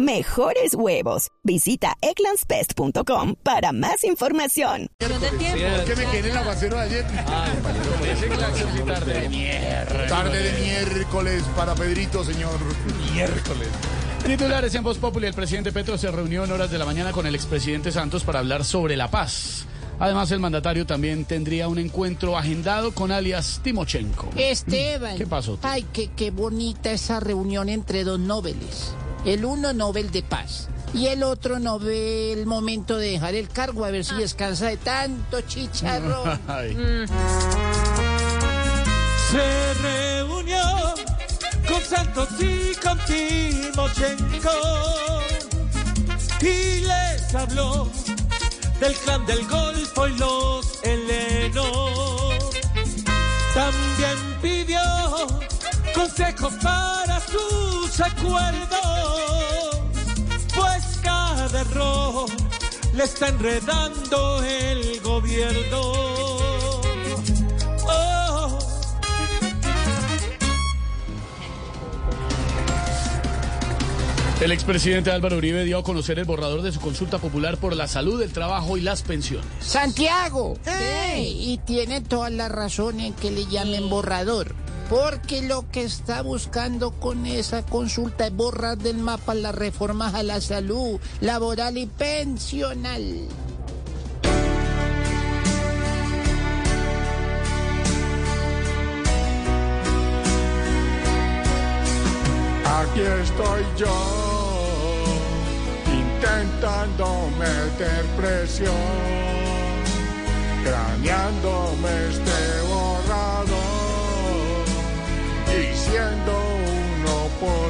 mejores huevos. Visita eclanspest.com para más información. ¿Qué me quedé en el aguacero de ayer? tarde. Tarde de miércoles para Pedrito, señor. Miércoles. Titulares en Voz Populi. El presidente Petro se reunió en horas de la mañana con el expresidente Santos para hablar sobre la paz. Además, el mandatario también tendría un encuentro agendado con alias Timochenko. Esteban. ¿Qué pasó? Ay, qué, qué bonita esa reunión entre dos nobles. El uno Nobel de Paz y el otro no ve el momento de dejar el cargo a ver si descansa de tanto chicharrón. Ay. Se reunió con Santos y con Timochenko y les habló del clan del Golfo y los helenos. También pidió consejos para sus acuerdos, le está enredando el gobierno. Oh. El expresidente Álvaro Uribe dio a conocer el borrador de su consulta popular por la salud, el trabajo y las pensiones. Santiago. Y tiene toda la razón en que le llamen borrador. Porque lo que está buscando con esa consulta es borrar del mapa las reformas a la salud laboral y pensional. Aquí estoy yo, intentando meter presión, craneándome este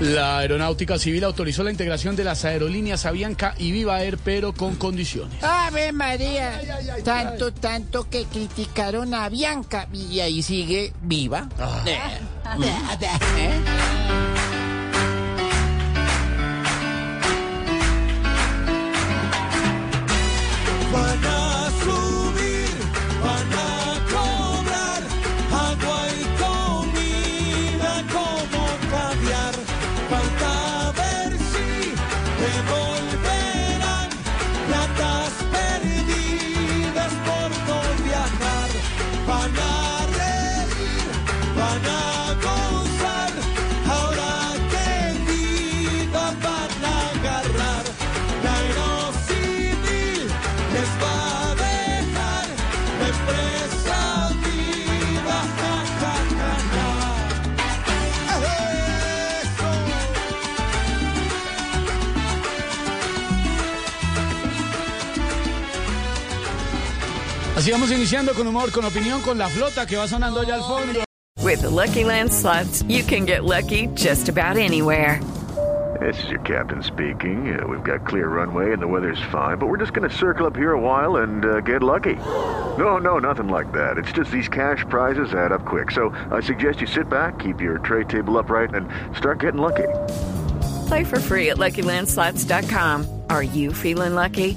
La Aeronáutica Civil autorizó la integración de las aerolíneas Avianca y Viva Air, pero con condiciones. Ave María, tanto, tanto que criticaron a Bianca y ahí sigue viva. Eh, ¿eh? Así vamos iniciando con humor, con opinión, con la flota que va sonando ya al fondo. With the Lucky Land slots, you can get lucky just about anywhere. This is your captain speaking. Uh, we've got clear runway and the weather's fine, but we're just going to circle up here a while and uh, get lucky. No, no, nothing like that. It's just these cash prizes add up quick. So I suggest you sit back, keep your tray table upright, and start getting lucky. Play for free at LuckyLandSlots.com. Are you feeling lucky?